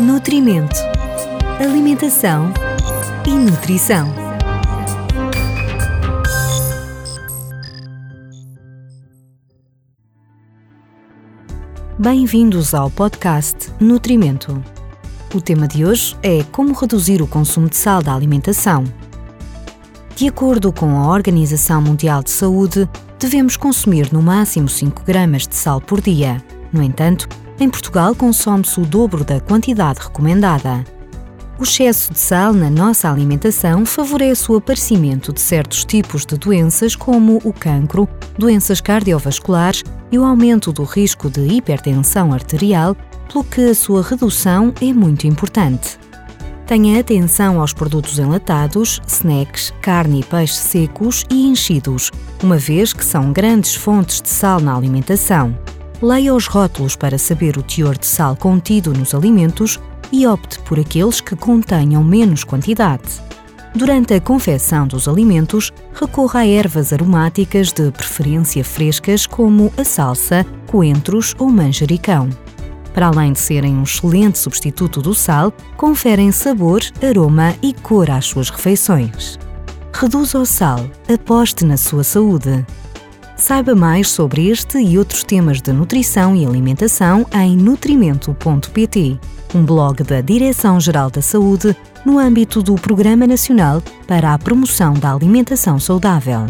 Nutrimento, Alimentação e Nutrição. Bem-vindos ao podcast Nutrimento. O tema de hoje é como reduzir o consumo de sal da alimentação. De acordo com a Organização Mundial de Saúde, devemos consumir no máximo 5 gramas de sal por dia. No entanto, em Portugal consome-se o dobro da quantidade recomendada. O excesso de sal na nossa alimentação favorece o aparecimento de certos tipos de doenças, como o cancro, doenças cardiovasculares e o aumento do risco de hipertensão arterial, pelo que a sua redução é muito importante. Tenha atenção aos produtos enlatados, snacks, carne e peixe secos e enchidos, uma vez que são grandes fontes de sal na alimentação. Leia os rótulos para saber o teor de sal contido nos alimentos e opte por aqueles que contenham menos quantidade. Durante a confecção dos alimentos, recorra a ervas aromáticas de preferência frescas como a salsa, coentros ou manjericão. Para além de serem um excelente substituto do sal, conferem sabor, aroma e cor às suas refeições. Reduza o sal, aposte na sua saúde. Saiba mais sobre este e outros temas de nutrição e alimentação em nutrimento.pt, um blog da Direção-Geral da Saúde no âmbito do Programa Nacional para a Promoção da Alimentação Saudável.